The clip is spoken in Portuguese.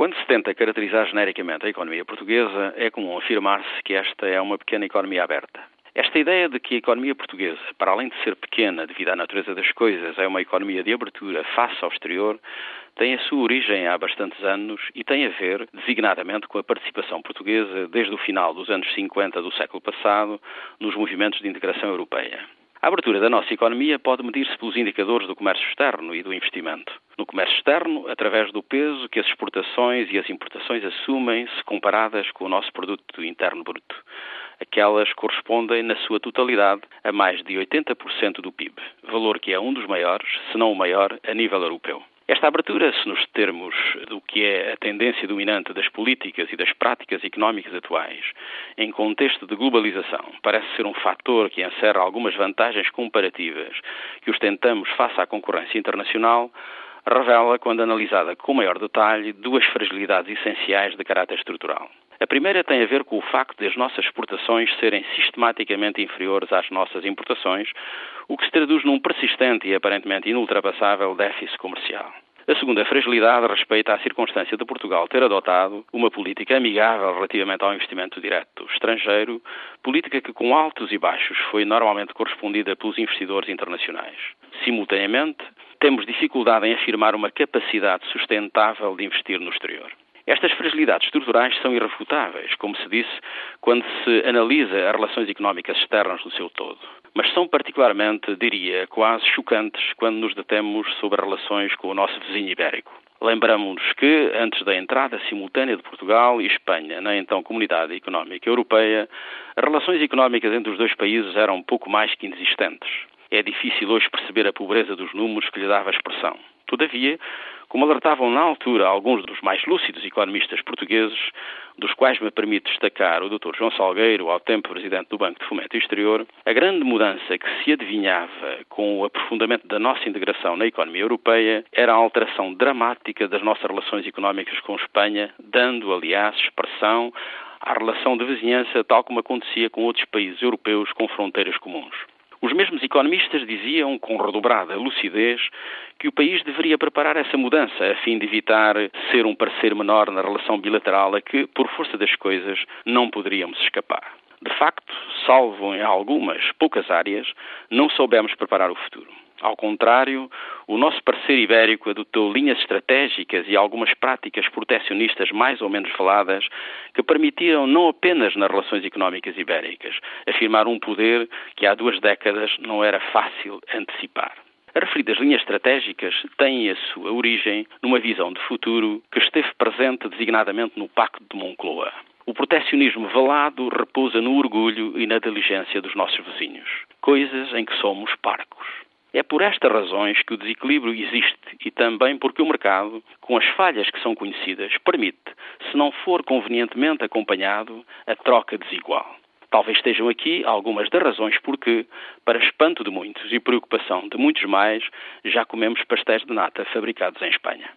Quando se tenta caracterizar genericamente a economia portuguesa, é comum afirmar-se que esta é uma pequena economia aberta. Esta ideia de que a economia portuguesa, para além de ser pequena devido à natureza das coisas, é uma economia de abertura face ao exterior, tem a sua origem há bastantes anos e tem a ver, designadamente, com a participação portuguesa desde o final dos anos 50 do século passado nos movimentos de integração europeia. A abertura da nossa economia pode medir-se pelos indicadores do comércio externo e do investimento. No comércio externo, através do peso que as exportações e as importações assumem se comparadas com o nosso produto interno bruto. Aquelas correspondem, na sua totalidade, a mais de 80% do PIB, valor que é um dos maiores, se não o maior, a nível europeu. Esta abertura, se nos termos do que é a tendência dominante das políticas e das práticas económicas atuais, em contexto de globalização, parece ser um fator que encerra algumas vantagens comparativas que ostentamos face à concorrência internacional, revela, quando analisada com maior detalhe, duas fragilidades essenciais de caráter estrutural. A primeira tem a ver com o facto de as nossas exportações serem sistematicamente inferiores às nossas importações, o que se traduz num persistente e aparentemente inultrapassável déficit comercial. A segunda fragilidade respeita à circunstância de Portugal ter adotado uma política amigável relativamente ao investimento direto estrangeiro, política que, com altos e baixos, foi normalmente correspondida pelos investidores internacionais. Simultaneamente, temos dificuldade em afirmar uma capacidade sustentável de investir no exterior. Estas fragilidades estruturais são irrefutáveis, como se disse, quando se analisa as relações económicas externas no seu todo. Mas são particularmente, diria, quase chocantes quando nos detemos sobre as relações com o nosso vizinho ibérico. Lembramos-nos que, antes da entrada simultânea de Portugal e Espanha na então Comunidade Económica Europeia, as relações económicas entre os dois países eram pouco mais que inexistentes. É difícil hoje perceber a pobreza dos números que lhe dava expressão. Todavia, como alertavam na altura alguns dos mais lúcidos economistas portugueses, dos quais me permite destacar o Dr. João Salgueiro, ao tempo presidente do Banco de Fomento Exterior, a grande mudança que se adivinhava com o aprofundamento da nossa integração na economia europeia era a alteração dramática das nossas relações económicas com Espanha, dando, aliás, expressão à relação de vizinhança tal como acontecia com outros países europeus com fronteiras comuns. Os mesmos economistas diziam, com redobrada lucidez, que o país deveria preparar essa mudança a fim de evitar ser um parceiro menor na relação bilateral a que, por força das coisas, não poderíamos escapar. De facto, salvo em algumas poucas áreas, não soubemos preparar o futuro. Ao contrário, o nosso parceiro ibérico adotou linhas estratégicas e algumas práticas protecionistas mais ou menos faladas que permitiram, não apenas nas relações económicas ibéricas, afirmar um poder que há duas décadas não era fácil antecipar. As referidas linhas estratégicas têm a sua origem numa visão de futuro que esteve presente designadamente no Pacto de Moncloa. O protecionismo velado repousa no orgulho e na diligência dos nossos vizinhos, coisas em que somos parcos. É por estas razões que o desequilíbrio existe e também porque o mercado, com as falhas que são conhecidas, permite, se não for convenientemente acompanhado, a troca desigual. Talvez estejam aqui algumas das razões porque, para espanto de muitos e preocupação de muitos mais, já comemos pastéis de nata fabricados em Espanha.